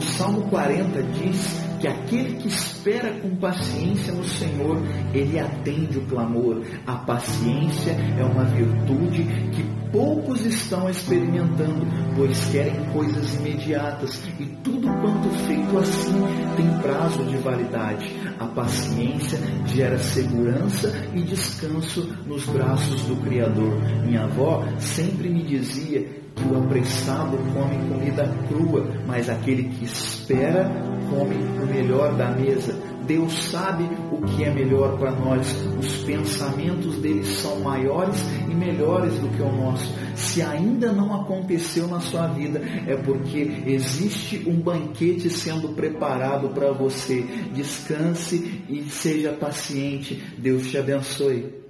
O Salmo 40 diz que aquele que espera com paciência no Senhor, ele atende o clamor. A paciência é uma virtude que poucos estão experimentando, pois querem coisas imediatas e tudo quanto feito assim tem prazo de validade. A paciência gera segurança e descanso nos braços do Criador. Minha avó sempre me dizia que o apressado come comida crua, mas aquele que espera come o melhor da mesa. Deus sabe o que é melhor para nós. Os pensamentos dele são maiores e melhores do que o nosso. Se ainda não aconteceu na sua vida, é porque existe um banquete sendo preparado para você. Descanse e seja paciente. Deus te abençoe.